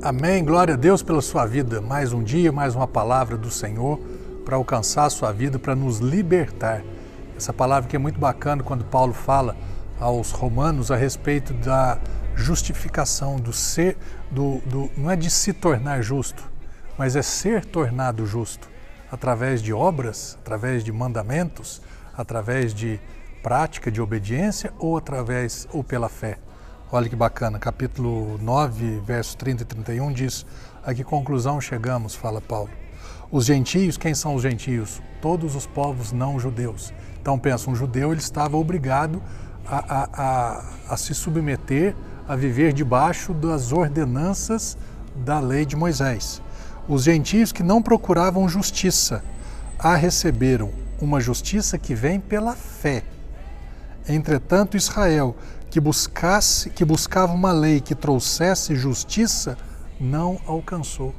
Amém. Glória a Deus pela sua vida. Mais um dia, mais uma palavra do Senhor para alcançar a sua vida, para nos libertar. Essa palavra que é muito bacana quando Paulo fala aos romanos a respeito da justificação, do ser, do, do, não é de se tornar justo, mas é ser tornado justo através de obras, através de mandamentos, através de prática de obediência ou através ou pela fé. Olha que bacana, capítulo 9, versos 30 e 31 diz: A que conclusão chegamos, fala Paulo. Os gentios, quem são os gentios? Todos os povos não judeus. Então pensa, um judeu ele estava obrigado a, a, a, a se submeter a viver debaixo das ordenanças da lei de Moisés. Os gentios que não procuravam justiça a receberam uma justiça que vem pela fé. Entretanto, Israel, que buscasse, que buscava uma lei que trouxesse justiça, não alcançou.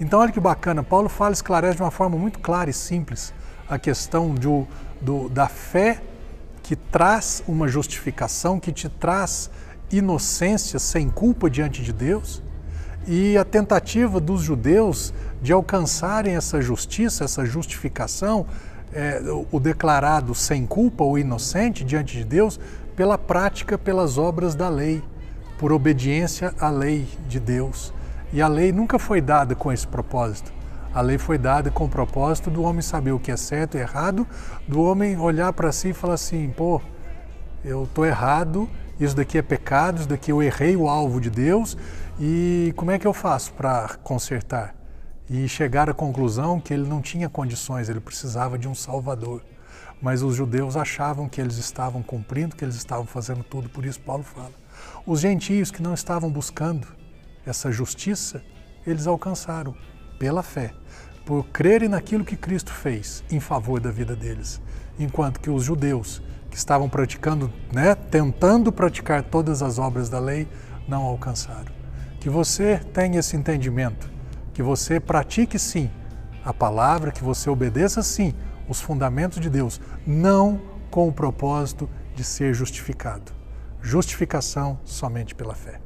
Então, olha que bacana, Paulo fala, esclarece de uma forma muito clara e simples a questão do, do, da fé que traz uma justificação, que te traz inocência sem culpa diante de Deus, e a tentativa dos judeus de alcançarem essa justiça, essa justificação, é, o declarado sem culpa ou inocente diante de Deus, pela prática, pelas obras da lei, por obediência à lei de Deus. E a lei nunca foi dada com esse propósito. A lei foi dada com o propósito do homem saber o que é certo e errado, do homem olhar para si e falar assim: pô, eu estou errado, isso daqui é pecado, isso daqui eu errei o alvo de Deus e como é que eu faço para consertar? E chegar à conclusão que ele não tinha condições, ele precisava de um Salvador mas os judeus achavam que eles estavam cumprindo, que eles estavam fazendo tudo, por isso Paulo fala. Os gentios que não estavam buscando essa justiça, eles alcançaram pela fé, por crerem naquilo que Cristo fez em favor da vida deles, enquanto que os judeus que estavam praticando, né, tentando praticar todas as obras da lei, não alcançaram. Que você tenha esse entendimento, que você pratique sim a palavra, que você obedeça sim os fundamentos de Deus, não com o propósito de ser justificado. Justificação somente pela fé.